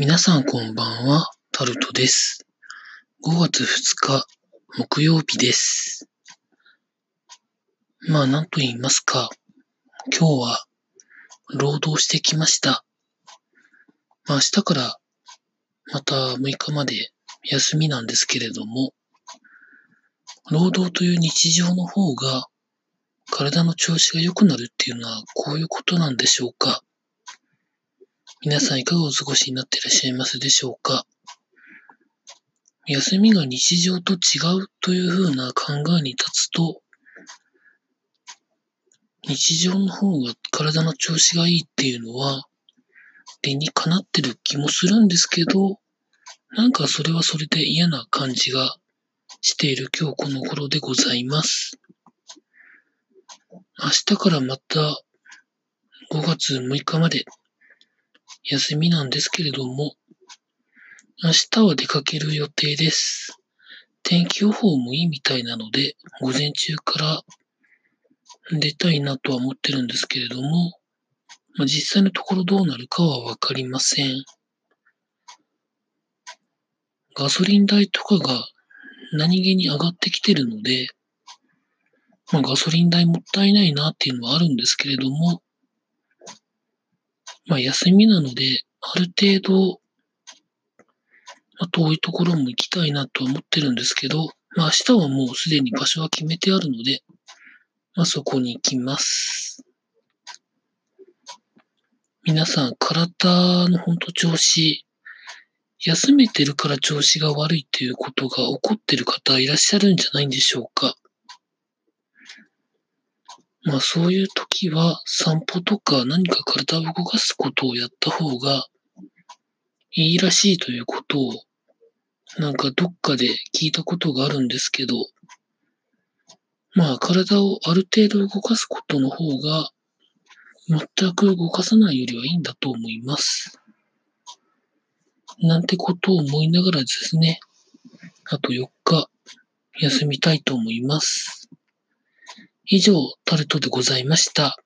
皆さんこんばんは、タルトです。5月2日、木曜日です。まあ、なんと言いますか、今日は、労働してきました。まあ、明日から、また6日まで休みなんですけれども、労働という日常の方が、体の調子が良くなるっていうのは、こういうことなんでしょうか。皆さんいかがお過ごしになっていらっしゃいますでしょうか？休みが日常と違うというふうな考えに立つと、日常の方が体の調子がいいっていうのは、理にかなってる気もするんですけど、なんかそれはそれで嫌な感じがしている今日この頃でございます。明日からまた5月6日まで休みなんですけれども、明日は出かける予定です。天気予報もいいみたいなので、午前中から出たいなとは思ってるんですけれども、まあ、実際のところどうなるかはわかりません。ガソリン代とかが何気に上がってきてるので、まあ、ガソリン代もったいないなっていうのはあるんですけれども、まあ、休みなので、ある程度、まあ、遠いところも行きたいなとは思ってるんですけど、まあ、明日はもうすでに場所は決めてあるので、まあ、そこに行きます。皆さん、体の本当調子、休めてるから調子が悪いっていうことが起こってる方いらっしゃるんじゃないんでしょうか。まあそういう時は散歩とか何か体を動かすことをやった方がいいらしいということをなんかどっかで聞いたことがあるんですけど、まあ体をある程度動かすことの方が全く動かさないよりはいいんだと思います。なんてことを思いながらですね、あと4日休みたいと思います。以上、タルトでございました。